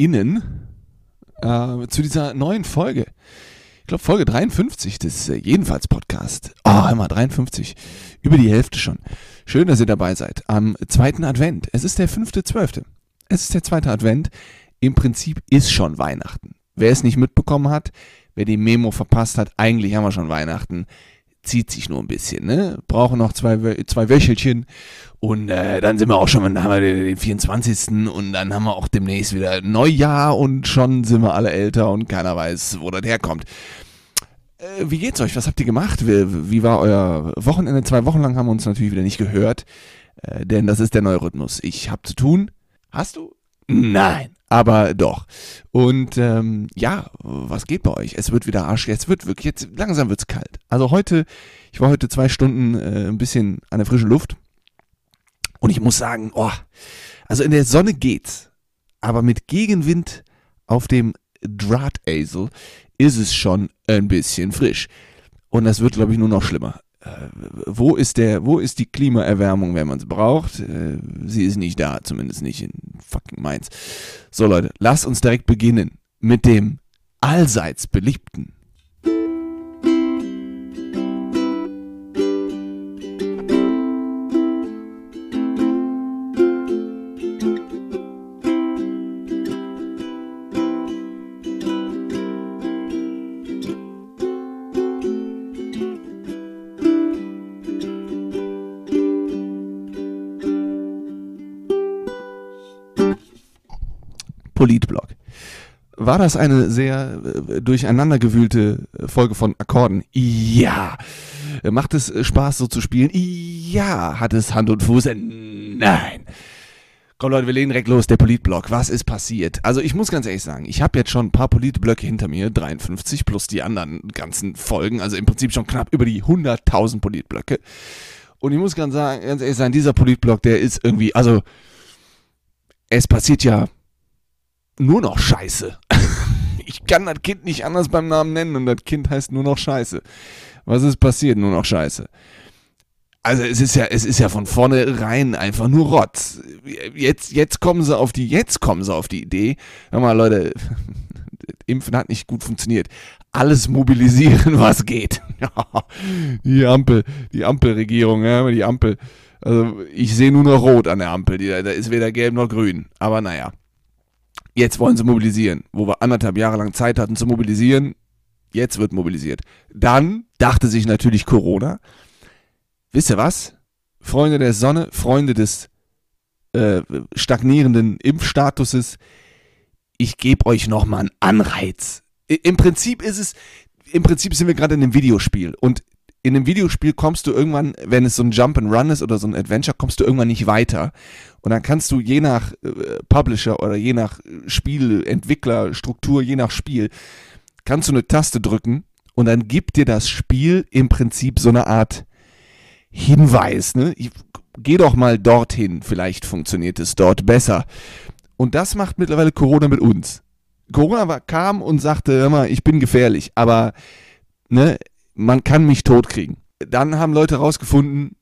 ZuhörerInnen äh, zu dieser neuen Folge. Ich glaube, Folge 53 des äh, Jedenfalls Podcast. Oh, immer 53. Über die Hälfte schon. Schön, dass ihr dabei seid. Am zweiten Advent. Es ist der fünfte, zwölfte. Es ist der zweite Advent. Im Prinzip ist schon Weihnachten. Wer es nicht mitbekommen hat, wer die Memo verpasst hat, eigentlich haben wir schon Weihnachten zieht sich nur ein bisschen, ne? Brauchen noch zwei, zwei Wöchelchen und äh, dann sind wir auch schon, dann haben wir den 24. und dann haben wir auch demnächst wieder Neujahr und schon sind wir alle älter und keiner weiß, wo das herkommt. Äh, wie geht's euch? Was habt ihr gemacht? Wie, wie, war euer Wochenende? Zwei Wochen lang haben wir uns natürlich wieder nicht gehört, äh, denn das ist der neue Rhythmus. Ich hab zu tun. Hast du? Nein aber doch. Und ähm, ja, was geht bei euch? Es wird wieder arsch, es wird wirklich, jetzt langsam wird's kalt. Also heute, ich war heute zwei Stunden äh, ein bisschen an der frischen Luft und ich muss sagen, oh, also in der Sonne geht's, aber mit Gegenwind auf dem Drahtesel ist es schon ein bisschen frisch. Und das wird, glaube ich, nur noch schlimmer. Äh, wo ist der, wo ist die Klimaerwärmung, wenn man es braucht? Äh, sie ist nicht da, zumindest nicht in fucking Mainz. So Leute, lasst uns direkt beginnen mit dem allseits beliebten Politblog. War das eine sehr äh, durcheinandergewühlte Folge von Akkorden? Ja. Macht es Spaß, so zu spielen? Ja. Hat es Hand und Fuß? Nein. Komm Leute, wir legen direkt los. Der Politblock. Was ist passiert? Also ich muss ganz ehrlich sagen, ich habe jetzt schon ein paar Politblöcke hinter mir, 53 plus die anderen ganzen Folgen, also im Prinzip schon knapp über die 100.000 Politblöcke. Und ich muss ganz, sagen, ganz ehrlich sagen, dieser Politblock, der ist irgendwie, also es passiert ja nur noch Scheiße. ich kann das Kind nicht anders beim Namen nennen und das Kind heißt nur noch Scheiße. Was ist passiert? Nur noch Scheiße. Also es ist ja, es ist ja von vornherein einfach nur Rotz. Jetzt, jetzt kommen sie auf die, jetzt kommen sie auf die Idee. Hör mal, Leute, Impfen hat nicht gut funktioniert. Alles mobilisieren, was geht. die Ampel, die Ampelregierung, ja, die Ampel. Also ich sehe nur noch Rot an der Ampel. da ist weder gelb noch grün. Aber naja. Jetzt wollen sie mobilisieren, wo wir anderthalb Jahre lang Zeit hatten zu mobilisieren. Jetzt wird mobilisiert. Dann dachte sich natürlich Corona, wisst ihr was? Freunde der Sonne, Freunde des äh, stagnierenden Impfstatuses, ich gebe euch nochmal einen Anreiz. Im Prinzip ist es, im Prinzip sind wir gerade in einem Videospiel und in einem Videospiel kommst du irgendwann, wenn es so ein Jump and Run ist oder so ein Adventure, kommst du irgendwann nicht weiter. Und dann kannst du je nach äh, Publisher oder je nach Spielentwickler, Struktur, je nach Spiel, kannst du eine Taste drücken und dann gibt dir das Spiel im Prinzip so eine Art Hinweis. Ne? Ich, geh doch mal dorthin, vielleicht funktioniert es dort besser. Und das macht mittlerweile Corona mit uns. Corona war, kam und sagte, mal, ich bin gefährlich, aber ne, man kann mich totkriegen. Dann haben Leute rausgefunden,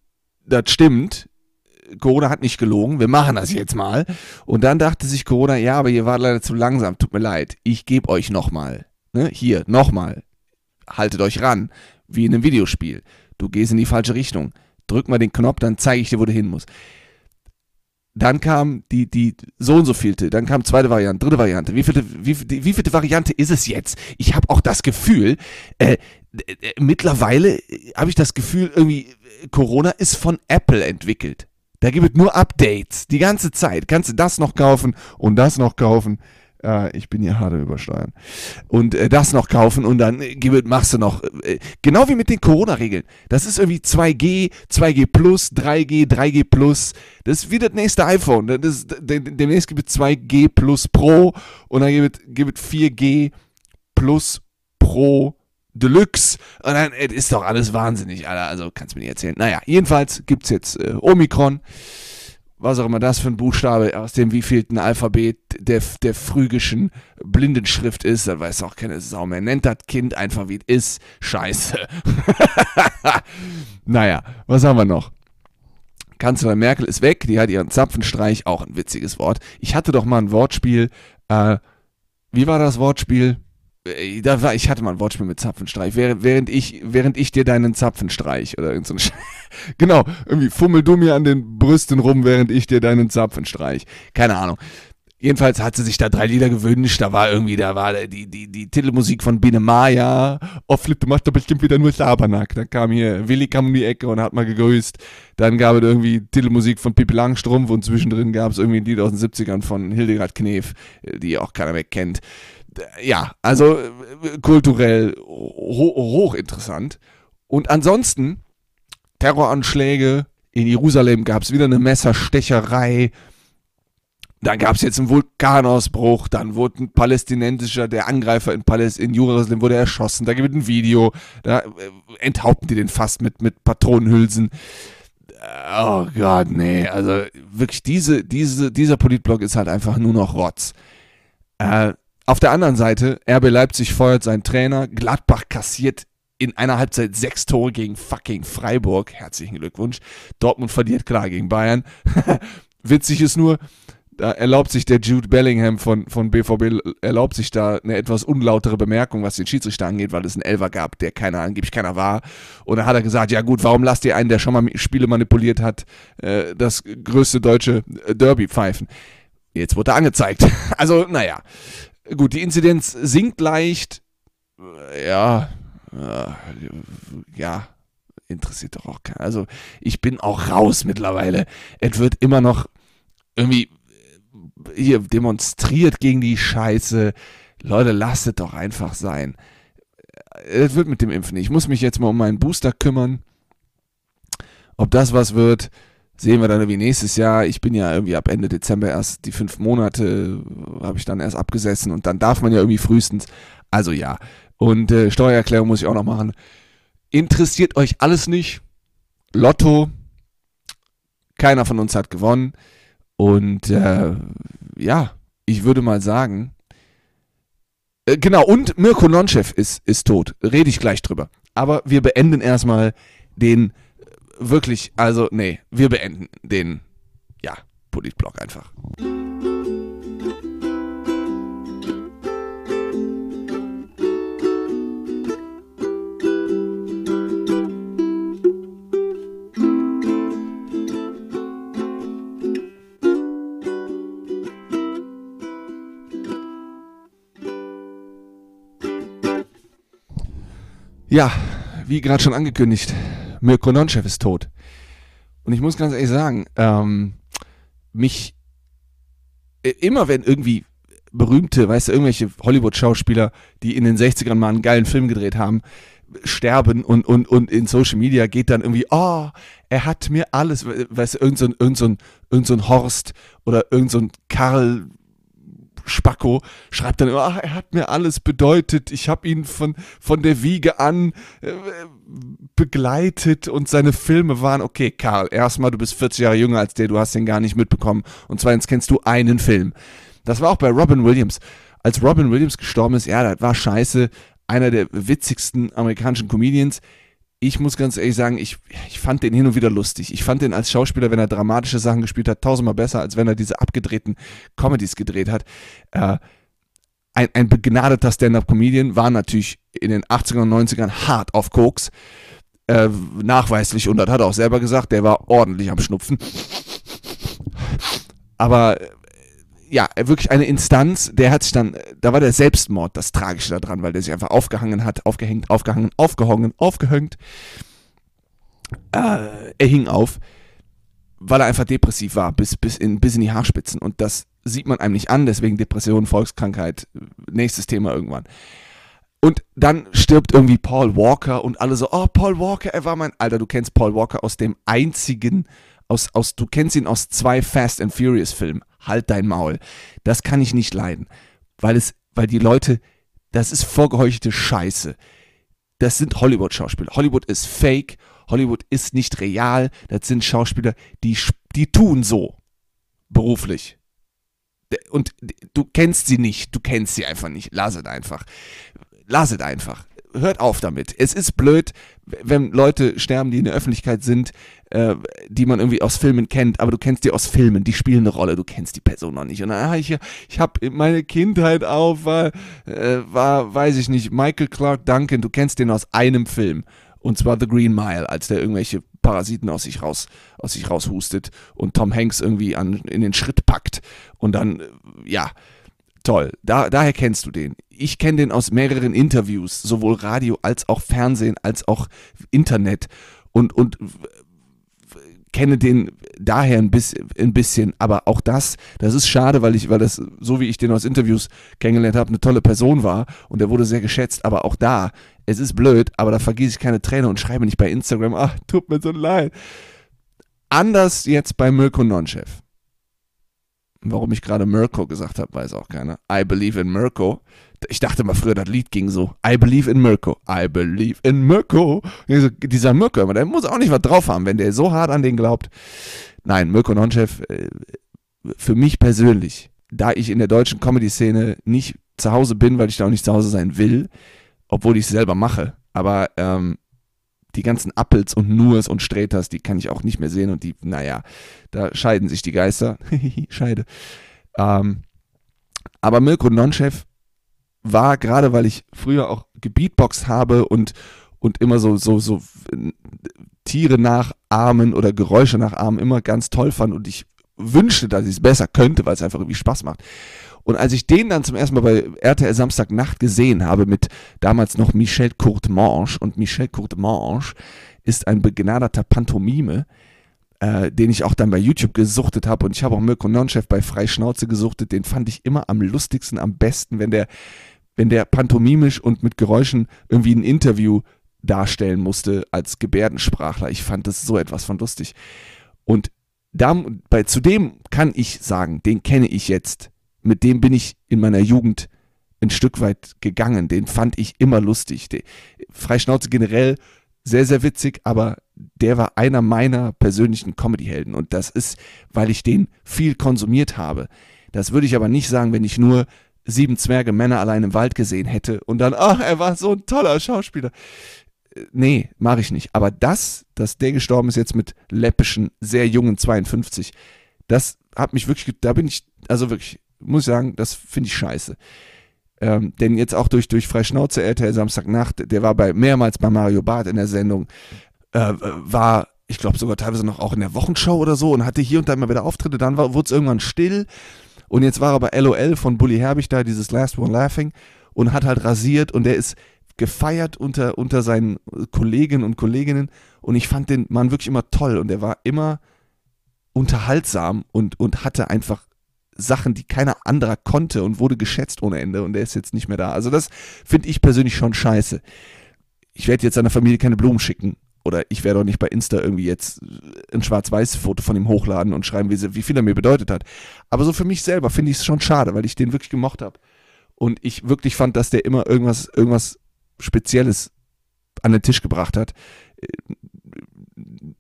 das stimmt. Corona hat nicht gelogen, wir machen das jetzt mal. Und dann dachte sich Corona, ja, aber ihr wart leider zu langsam, tut mir leid. Ich gebe euch nochmal. Ne? Hier, nochmal. Haltet euch ran, wie in einem Videospiel. Du gehst in die falsche Richtung. Drück mal den Knopf, dann zeige ich dir, wo du hin musst. Dann kam die, die so und so vielte, dann kam zweite Variante, dritte Variante. Wie vielte, wie, wie vielte Variante ist es jetzt? Ich habe auch das Gefühl, äh, mittlerweile habe ich das Gefühl, irgendwie Corona ist von Apple entwickelt. Da gibt es nur Updates die ganze Zeit. Kannst du das noch kaufen und das noch kaufen. Äh, ich bin hier hart übersteuern. Und äh, das noch kaufen und dann äh, machst du noch, äh, genau wie mit den Corona-Regeln. Das ist irgendwie 2G, 2G Plus, 3G, 3G Plus. Das ist wie das nächste iPhone. Das ist, demnächst gibt es 2G Plus Pro und dann gibt gibt es 4G Plus Pro Deluxe. Und dann äh, ist doch alles wahnsinnig, Alter. Also kannst du mir nicht erzählen. Naja, jedenfalls gibt es jetzt äh, Omikron. Was auch immer das für ein Buchstabe aus dem wievielten Alphabet der, der phrygischen Blindenschrift ist, dann weiß auch keine Sau mehr. Nennt das Kind einfach wie es ist. Scheiße. naja, was haben wir noch? Kanzlerin Merkel ist weg, die hat ihren Zapfenstreich, auch ein witziges Wort. Ich hatte doch mal ein Wortspiel, äh, wie war das Wortspiel? Äh, da war, ich hatte mal ein Wortspiel mit Zapfenstreich, während, während, ich, während ich dir deinen Zapfenstreich oder irgend so Genau, irgendwie fummel du mir an den Brüsten rum, während ich dir deinen Zapfenstreich. Keine Ahnung. Jedenfalls hat sie sich da drei Lieder gewünscht. Da war irgendwie, da war die, die, die Titelmusik von Biene Maya. Oh, Flip, du machst doch bestimmt wieder nur Sabernack. Dann kam hier, Willi kam um die Ecke und hat mal gegrüßt. Dann gab es irgendwie Titelmusik von Pippi Langstrumpf und zwischendrin gab es irgendwie ein Lied aus den 70ern von Hildegard Knef, die auch keiner mehr kennt. Ja, also kulturell ho hochinteressant. Und ansonsten Terroranschläge. In Jerusalem gab es wieder eine Messerstecherei. Dann gab es jetzt einen Vulkanausbruch, dann wurde ein palästinensischer, der Angreifer in, Paläst in Jerusalem wurde erschossen, da gibt es ein Video, da äh, enthaupten die den fast mit, mit Patronenhülsen. Oh Gott, nee, also wirklich diese, diese, dieser Politblock ist halt einfach nur noch Rotz. Äh, auf der anderen Seite, RB Leipzig feuert seinen Trainer, Gladbach kassiert in einer Halbzeit sechs Tore gegen fucking Freiburg. Herzlichen Glückwunsch. Dortmund verliert klar gegen Bayern. Witzig ist nur, da erlaubt sich der Jude Bellingham von, von BVB, erlaubt sich da eine etwas unlautere Bemerkung, was den Schiedsrichter angeht, weil es einen Elfer gab, der keiner, angeblich keiner war. Und da hat er gesagt, ja gut, warum lasst ihr einen, der schon mal Spiele manipuliert hat, äh, das größte deutsche Derby pfeifen? Jetzt wurde er angezeigt. Also, naja. Gut, die Inzidenz sinkt leicht. Ja, ja, interessiert doch auch keiner. Also, ich bin auch raus mittlerweile. Es wird immer noch irgendwie hier demonstriert gegen die Scheiße. Leute, lasst es doch einfach sein. Es wird mit dem Impfen. Ich muss mich jetzt mal um meinen Booster kümmern. Ob das was wird, sehen wir dann irgendwie nächstes Jahr. Ich bin ja irgendwie ab Ende Dezember erst die fünf Monate, habe ich dann erst abgesessen und dann darf man ja irgendwie frühestens. Also ja. Und äh, Steuererklärung muss ich auch noch machen. Interessiert euch alles nicht? Lotto. Keiner von uns hat gewonnen. Und äh, ja, ich würde mal sagen, äh, genau, und Mirko Nonchev ist, ist tot. Rede ich gleich drüber. Aber wir beenden erstmal den wirklich, also, nee, wir beenden den, ja, Politblock einfach. Ja, wie gerade schon angekündigt, Mirko Nonchev ist tot. Und ich muss ganz ehrlich sagen, ähm, mich äh, immer wenn irgendwie berühmte, weißt du, irgendwelche Hollywood-Schauspieler, die in den 60ern mal einen geilen Film gedreht haben, sterben und, und, und in Social Media geht dann irgendwie, oh, er hat mir alles, weißt du, irgend so irgend so irgend so Horst oder irgend so Karl Spacko schreibt dann immer, ach, er hat mir alles bedeutet, ich habe ihn von, von der Wiege an äh, begleitet und seine Filme waren, okay, Karl, erstmal, du bist 40 Jahre jünger als der, du hast den gar nicht mitbekommen. Und zweitens kennst du einen Film. Das war auch bei Robin Williams. Als Robin Williams gestorben ist, ja, das war scheiße, einer der witzigsten amerikanischen Comedians ich muss ganz ehrlich sagen, ich, ich fand den hin und wieder lustig. Ich fand den als Schauspieler, wenn er dramatische Sachen gespielt hat, tausendmal besser, als wenn er diese abgedrehten Comedies gedreht hat. Äh, ein, ein begnadeter Stand-up-Comedian war natürlich in den 80ern und 90ern hart auf Koks. Äh, nachweislich, und das hat er auch selber gesagt, der war ordentlich am Schnupfen. Aber ja, wirklich eine Instanz, der hat sich dann, da war der Selbstmord das Tragische daran, weil der sich einfach aufgehangen hat, aufgehängt, aufgehangen, aufgehongen, aufgehängt. Äh, er hing auf, weil er einfach depressiv war, bis, bis, in, bis in die Haarspitzen. Und das sieht man einem nicht an, deswegen Depression, Volkskrankheit, nächstes Thema irgendwann. Und dann stirbt irgendwie Paul Walker und alle so, oh, Paul Walker, er war mein, Alter, du kennst Paul Walker aus dem einzigen, aus, aus, du kennst ihn aus zwei Fast and Furious Filmen halt dein Maul. Das kann ich nicht leiden, weil es, weil die Leute, das ist vorgeheuchelte Scheiße. Das sind Hollywood-Schauspieler. Hollywood ist fake, Hollywood ist nicht real. Das sind Schauspieler, die, die tun so beruflich. Und du kennst sie nicht, du kennst sie einfach nicht. Lass es einfach. Lass es einfach. Hört auf damit. Es ist blöd, wenn Leute sterben, die in der Öffentlichkeit sind, äh, die man irgendwie aus Filmen kennt, aber du kennst die aus Filmen, die spielen eine Rolle, du kennst die Person noch nicht. Und dann, ah, ich, ich habe meine Kindheit auf, war, äh, war, weiß ich nicht, Michael Clark Duncan, du kennst den aus einem Film. Und zwar The Green Mile, als der irgendwelche Parasiten aus sich raus, aus sich raushustet und Tom Hanks irgendwie an, in den Schritt packt. Und dann, äh, ja, toll. Da, daher kennst du den. Ich kenne den aus mehreren Interviews, sowohl Radio als auch Fernsehen, als auch Internet. Und, und kenne den daher ein bisschen, ein bisschen, aber auch das, das ist schade, weil ich, weil das, so wie ich den aus Interviews kennengelernt habe, eine tolle Person war und er wurde sehr geschätzt, aber auch da, es ist blöd, aber da vergieße ich keine Träne und schreibe nicht bei Instagram, ach, tut mir so leid. Anders jetzt bei Mirko Nonchef. Warum ich gerade Mirko gesagt habe, weiß auch keiner. I believe in Mirko. Ich dachte mal früher, das Lied ging so. I believe in Mirko. I believe in Mirko. Dieser Mirko, der muss auch nicht was drauf haben, wenn der so hart an den glaubt. Nein, Mirko Nonchef, äh, für mich persönlich, da ich in der deutschen Comedy-Szene nicht zu Hause bin, weil ich da auch nicht zu Hause sein will, obwohl ich es selber mache, aber ähm, die ganzen Appels und Nurs und Sträters, die kann ich auch nicht mehr sehen und die, naja, da scheiden sich die Geister. Scheide. Ähm, aber Mirko Nonchef war, gerade weil ich früher auch gebeatboxt habe und, und immer so, so, so Tiere nachahmen oder Geräusche nachahmen immer ganz toll fand und ich wünschte, dass ich es besser könnte, weil es einfach irgendwie Spaß macht. Und als ich den dann zum ersten Mal bei RTL Samstagnacht gesehen habe mit damals noch Michel Courtemanche und Michel Courtemanche ist ein begnadeter Pantomime, äh, den ich auch dann bei YouTube gesuchtet habe und ich habe auch Mirko Nonchef bei Freischnauze gesuchtet, den fand ich immer am lustigsten, am besten, wenn der, wenn der pantomimisch und mit Geräuschen irgendwie ein Interview darstellen musste als Gebärdensprachler. Ich fand das so etwas von lustig. Und da, bei, zu dem kann ich sagen, den kenne ich jetzt mit dem bin ich in meiner Jugend ein Stück weit gegangen. Den fand ich immer lustig. Die, Freischnauze generell sehr, sehr witzig, aber der war einer meiner persönlichen Comedyhelden. Und das ist, weil ich den viel konsumiert habe. Das würde ich aber nicht sagen, wenn ich nur sieben Zwerge Männer allein im Wald gesehen hätte und dann, ach, er war so ein toller Schauspieler. Nee, mache ich nicht. Aber das, dass der gestorben ist jetzt mit läppischen, sehr jungen 52, das hat mich wirklich, da bin ich, also wirklich muss ich sagen, das finde ich scheiße. Ähm, denn jetzt auch durch, durch Freischnauze RTL Samstagnacht, der war bei mehrmals bei Mario Barth in der Sendung, äh, war, ich glaube sogar teilweise noch auch in der Wochenshow oder so und hatte hier und da immer wieder Auftritte, dann wurde es irgendwann still und jetzt war er bei LOL von Bully Herbig da, dieses Last One Laughing und hat halt rasiert und der ist gefeiert unter, unter seinen Kollegen und Kolleginnen und ich fand den Mann wirklich immer toll und er war immer unterhaltsam und, und hatte einfach Sachen, die keiner anderer konnte und wurde geschätzt ohne Ende und der ist jetzt nicht mehr da. Also das finde ich persönlich schon scheiße. Ich werde jetzt seiner Familie keine Blumen schicken oder ich werde auch nicht bei Insta irgendwie jetzt ein Schwarz-Weiß-Foto von ihm hochladen und schreiben, wie, wie viel er mir bedeutet hat. Aber so für mich selber finde ich es schon schade, weil ich den wirklich gemocht habe. Und ich wirklich fand, dass der immer irgendwas, irgendwas Spezielles an den Tisch gebracht hat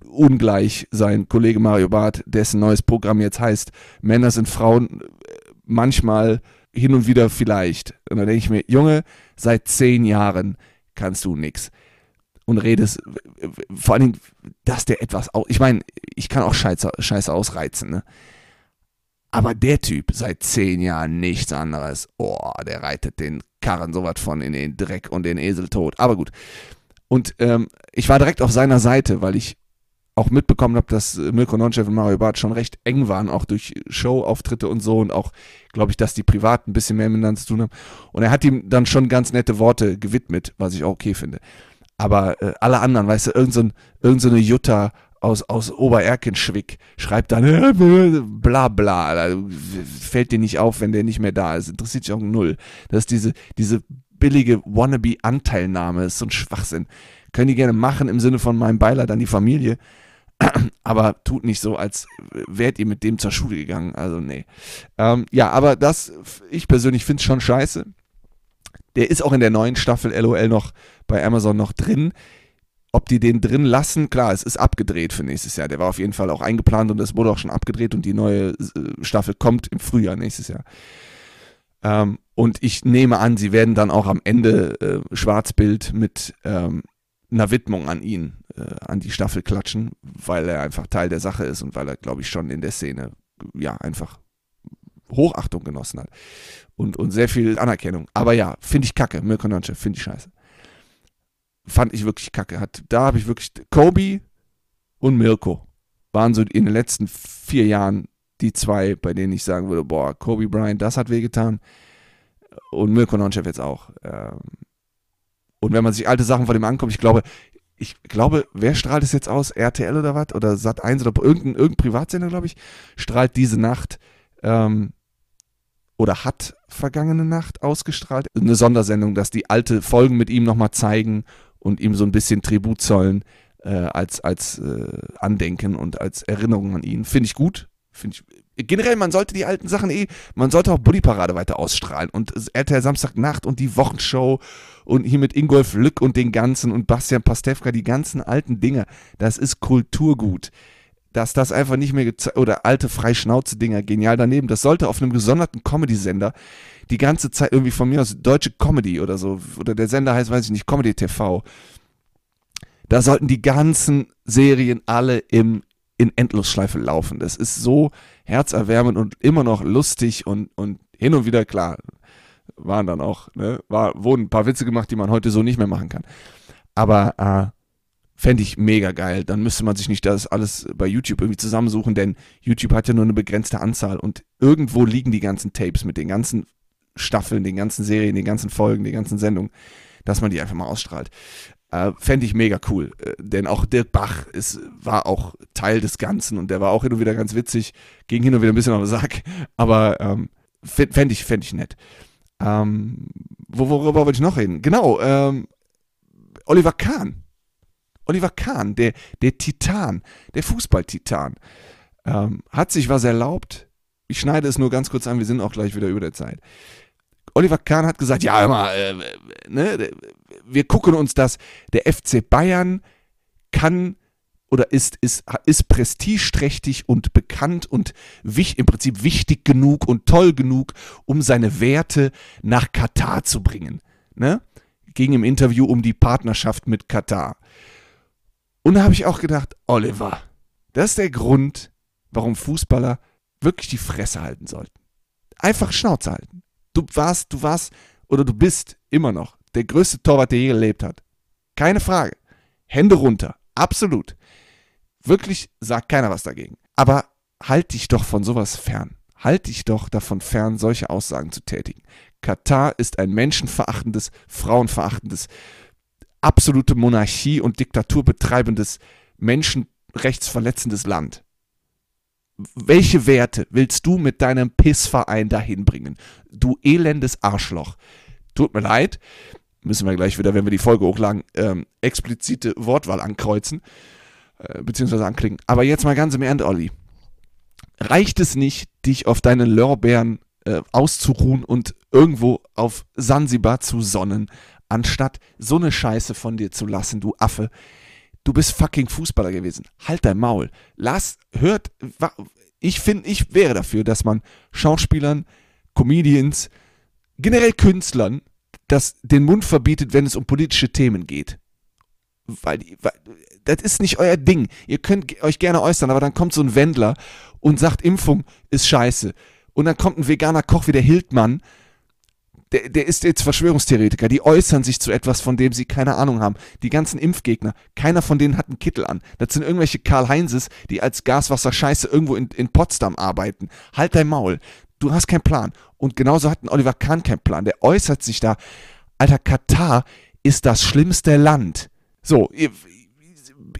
ungleich sein Kollege Mario Barth, dessen neues Programm jetzt heißt, Männer sind Frauen manchmal hin und wieder vielleicht. Und dann denke ich mir, Junge, seit zehn Jahren kannst du nichts. Und redest, vor allen Dingen, dass der etwas, aus, ich meine, ich kann auch Scheiße, Scheiße ausreizen, ne? Aber der Typ seit zehn Jahren nichts anderes. Oh, der reitet den Karren so was von in den Dreck und den Esel tot. Aber gut. Und ähm, ich war direkt auf seiner Seite, weil ich auch mitbekommen habe, dass Mirko Nonchev und Mario Barth schon recht eng waren, auch durch Showauftritte und so und auch, glaube ich, dass die privat ein bisschen mehr miteinander zu tun haben. Und er hat ihm dann schon ganz nette Worte gewidmet, was ich auch okay finde. Aber äh, alle anderen, weißt du, irgendeine so irgend so Jutta aus, aus Obererkenschwick schreibt dann bla bla, fällt dir nicht auf, wenn der nicht mehr da ist, interessiert sich auch null. Das ist diese, diese billige Wannabe-Anteilnahme, ist so ein Schwachsinn. Können die gerne machen im Sinne von meinem Beileid an die Familie, aber tut nicht so, als wärt ihr mit dem zur Schule gegangen. Also, nee. Ähm, ja, aber das, ich persönlich finde es schon scheiße. Der ist auch in der neuen Staffel LOL noch bei Amazon noch drin. Ob die den drin lassen, klar, es ist abgedreht für nächstes Jahr. Der war auf jeden Fall auch eingeplant und es wurde auch schon abgedreht und die neue äh, Staffel kommt im Frühjahr nächstes Jahr. Ähm, Und ich nehme an, sie werden dann auch am Ende äh, Schwarzbild mit ähm, einer Widmung an ihn, äh, an die Staffel klatschen, weil er einfach Teil der Sache ist und weil er, glaube ich, schon in der Szene ja einfach Hochachtung genossen hat und, und sehr viel Anerkennung. Aber ja, finde ich kacke. Mirko Nonche, finde ich scheiße. Fand ich wirklich kacke. Hat, da habe ich wirklich Kobe und Mirko waren so in den letzten vier Jahren die zwei, bei denen ich sagen würde, boah, Kobe Bryant, das hat wehgetan. Und Mirko Nonchev jetzt auch. Ähm, und wenn man sich alte Sachen von dem anguckt, ich glaube, ich glaube, wer strahlt es jetzt aus? RTL oder was? Oder Sat1 oder irgendein, irgendein Privatsender, glaube ich, strahlt diese Nacht ähm, oder hat vergangene Nacht ausgestrahlt. Eine Sondersendung, dass die alte Folgen mit ihm nochmal zeigen und ihm so ein bisschen Tribut zollen äh, als, als äh, Andenken und als Erinnerung an ihn. Finde ich gut. Finde ich, generell, man sollte die alten Sachen eh, man sollte auch Buddy-Parade weiter ausstrahlen und RTL Samstagnacht und die Wochenshow und hier mit Ingolf Lück und den ganzen und Bastian Pastewka, die ganzen alten Dinge, das ist Kulturgut. Dass das einfach nicht mehr oder alte Freischnauze-Dinger genial daneben, das sollte auf einem gesonderten Comedy-Sender die ganze Zeit irgendwie von mir aus deutsche Comedy oder so, oder der Sender heißt, weiß ich nicht, Comedy TV. Da sollten die ganzen Serien alle im in Endlosschleife laufen. Das ist so herzerwärmend und immer noch lustig und, und hin und wieder, klar, waren dann auch, ne, war, wurden ein paar Witze gemacht, die man heute so nicht mehr machen kann. Aber äh, fände ich mega geil. Dann müsste man sich nicht das alles bei YouTube irgendwie zusammensuchen, denn YouTube hat ja nur eine begrenzte Anzahl und irgendwo liegen die ganzen Tapes mit den ganzen Staffeln, den ganzen Serien, den ganzen Folgen, den ganzen Sendungen, dass man die einfach mal ausstrahlt. Äh, Fände ich mega cool. Äh, denn auch Dirk Bach ist, war auch Teil des Ganzen und der war auch hin und wieder ganz witzig, ging hin und wieder ein bisschen auf den Sack, aber ähm, fände ich, fänd ich nett. Ähm, worüber wollte ich noch reden? Genau, ähm, Oliver Kahn. Oliver Kahn, der, der Titan, der Fußballtitan, ähm, hat sich was erlaubt. Ich schneide es nur ganz kurz an, wir sind auch gleich wieder über der Zeit. Oliver Kahn hat gesagt, ja, immer, äh, ne, wir gucken uns das, der FC Bayern kann oder ist, ist, ist prestigeträchtig und bekannt und wich, im Prinzip wichtig genug und toll genug, um seine Werte nach Katar zu bringen. Ne? Ging im Interview um die Partnerschaft mit Katar. Und da habe ich auch gedacht, Oliver, das ist der Grund, warum Fußballer wirklich die Fresse halten sollten. Einfach Schnauze halten. Du warst, du warst oder du bist immer noch der größte Torwart, der je gelebt hat. Keine Frage. Hände runter. Absolut. Wirklich sagt keiner was dagegen. Aber halt dich doch von sowas fern. Halt dich doch davon fern, solche Aussagen zu tätigen. Katar ist ein menschenverachtendes, frauenverachtendes, absolute Monarchie und Diktatur betreibendes, menschenrechtsverletzendes Land welche Werte willst du mit deinem Pissverein dahin bringen? Du elendes Arschloch. Tut mir leid, müssen wir gleich wieder, wenn wir die Folge hochladen, ähm, explizite Wortwahl ankreuzen, äh, beziehungsweise anklicken. Aber jetzt mal ganz im Ernst, Olli. Reicht es nicht, dich auf deinen Lorbeeren äh, auszuruhen und irgendwo auf Sansibar zu sonnen, anstatt so eine Scheiße von dir zu lassen, du Affe? Du bist fucking Fußballer gewesen. Halt dein Maul. Lass, hört, ich finde, ich wäre dafür, dass man Schauspielern, Comedians, generell Künstlern das den Mund verbietet, wenn es um politische Themen geht. Weil, weil das ist nicht euer Ding. Ihr könnt euch gerne äußern, aber dann kommt so ein Wendler und sagt, Impfung ist scheiße. Und dann kommt ein veganer Koch wie der Hildmann der, der ist jetzt Verschwörungstheoretiker, die äußern sich zu etwas, von dem sie keine Ahnung haben. Die ganzen Impfgegner, keiner von denen hat einen Kittel an. Das sind irgendwelche Karl-Heinzes, die als Gaswasser-Scheiße irgendwo in, in Potsdam arbeiten. Halt dein Maul. Du hast keinen Plan. Und genauso hat ein Oliver Kahn keinen Plan. Der äußert sich da. Alter, Katar ist das schlimmste Land. So, ihr,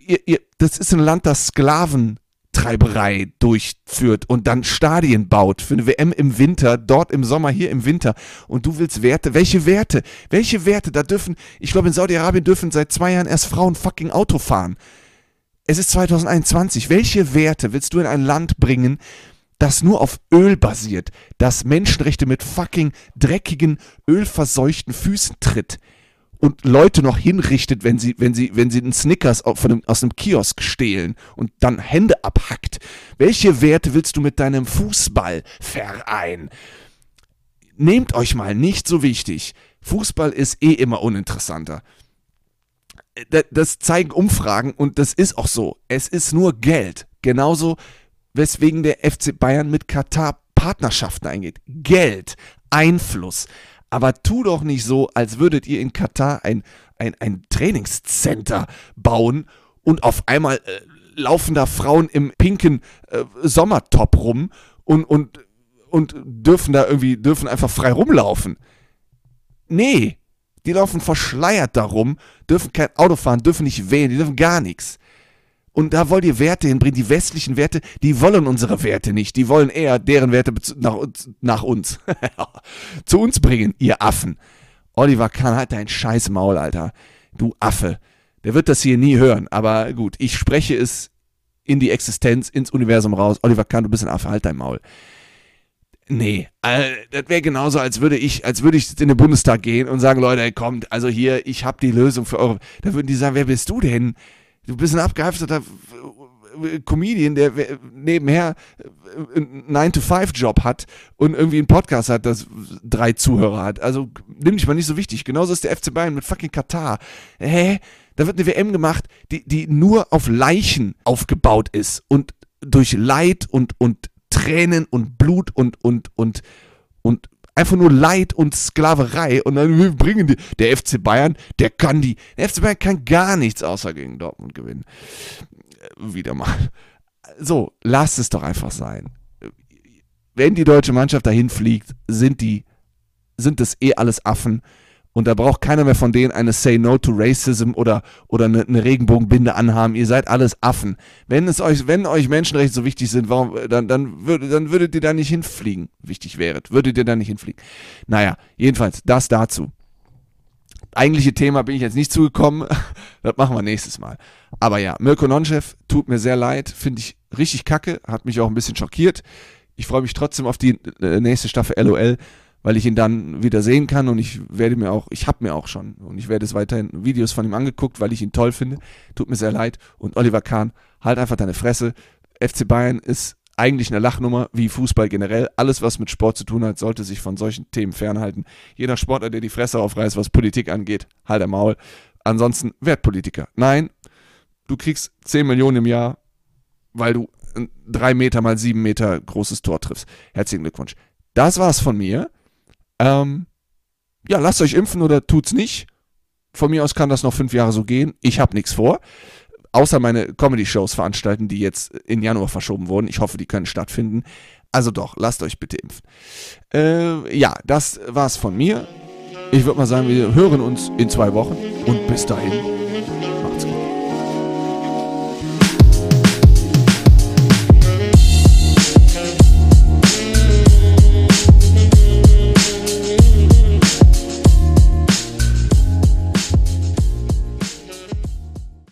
ihr, ihr, das ist ein Land, das Sklaven Treiberei durchführt und dann Stadien baut für eine WM im Winter, dort im Sommer, hier im Winter. Und du willst Werte. Welche Werte? Welche Werte? Da dürfen, ich glaube, in Saudi-Arabien dürfen seit zwei Jahren erst Frauen fucking Auto fahren. Es ist 2021. Welche Werte willst du in ein Land bringen, das nur auf Öl basiert, das Menschenrechte mit fucking dreckigen, ölverseuchten Füßen tritt? Und Leute noch hinrichtet, wenn sie, wenn sie, wenn sie einen Snickers einem, aus einem Kiosk stehlen und dann Hände abhackt. Welche Werte willst du mit deinem Fußballverein? nehmt euch mal nicht so wichtig. Fußball ist eh immer uninteressanter. Das zeigen Umfragen und das ist auch so. Es ist nur Geld. Genauso, weswegen der FC Bayern mit Katar Partnerschaften eingeht. Geld, Einfluss. Aber tu doch nicht so, als würdet ihr in Katar ein, ein, ein Trainingscenter bauen und auf einmal äh, laufen da Frauen im pinken äh, Sommertop rum und, und, und dürfen da irgendwie, dürfen einfach frei rumlaufen. Nee, die laufen verschleiert darum, dürfen kein Auto fahren, dürfen nicht wählen, die dürfen gar nichts. Und da wollt ihr Werte hinbringen, die westlichen Werte, die wollen unsere Werte nicht, die wollen eher deren Werte nach uns, nach uns. zu uns bringen, ihr Affen. Oliver Kahn, halt dein scheiß Maul, Alter. Du Affe. Der wird das hier nie hören, aber gut, ich spreche es in die Existenz, ins Universum raus. Oliver Kahn, du bist ein Affe, halt dein Maul. Nee, äh, das wäre genauso, als würde ich, als würde ich in den Bundestag gehen und sagen, Leute, kommt, also hier, ich habe die Lösung für eure. Da würden die sagen, wer bist du denn? Du bist ein abgehafteter Comedian, der nebenher einen 9-to-5-Job hat und irgendwie einen Podcast hat, das drei Zuhörer hat. Also nimm dich mal nicht so wichtig. Genauso ist der FC Bayern mit fucking Katar. Hä? Da wird eine WM gemacht, die, die nur auf Leichen aufgebaut ist und durch Leid und, und Tränen und Blut und, und, und, und einfach nur Leid und Sklaverei und dann bringen die. Der FC Bayern, der kann die. Der FC Bayern kann gar nichts außer gegen Dortmund gewinnen. Äh, wieder mal. So, lasst es doch einfach sein. Wenn die deutsche Mannschaft dahin fliegt, sind die, sind das eh alles Affen und da braucht keiner mehr von denen eine Say No to Racism oder, oder eine, eine Regenbogenbinde anhaben. Ihr seid alles Affen. Wenn es euch, wenn euch Menschenrechte so wichtig sind, warum, dann, dann, würd, dann würdet ihr da nicht hinfliegen, wichtig wäret. Würdet ihr da nicht hinfliegen. Naja, jedenfalls, das dazu. Eigentliche Thema bin ich jetzt nicht zugekommen. das machen wir nächstes Mal. Aber ja, Mirko Nonchev tut mir sehr leid. Finde ich richtig kacke. Hat mich auch ein bisschen schockiert. Ich freue mich trotzdem auf die äh, nächste Staffel LOL weil ich ihn dann wieder sehen kann und ich werde mir auch, ich habe mir auch schon und ich werde es weiterhin Videos von ihm angeguckt, weil ich ihn toll finde. Tut mir sehr leid. Und Oliver Kahn, halt einfach deine Fresse. FC Bayern ist eigentlich eine Lachnummer, wie Fußball generell. Alles, was mit Sport zu tun hat, sollte sich von solchen Themen fernhalten. Jeder Sportler, der die Fresse aufreißt, was Politik angeht, halt der Maul. Ansonsten werd Politiker. Nein, du kriegst 10 Millionen im Jahr, weil du ein 3 Meter mal 7 Meter großes Tor triffst. Herzlichen Glückwunsch. Das war's von mir. Ähm, ja, lasst euch impfen oder tut's nicht. Von mir aus kann das noch fünf Jahre so gehen. Ich habe nichts vor. Außer meine Comedy-Shows veranstalten, die jetzt in Januar verschoben wurden. Ich hoffe, die können stattfinden. Also doch, lasst euch bitte impfen. Äh, ja, das war's von mir. Ich würde mal sagen, wir hören uns in zwei Wochen und bis dahin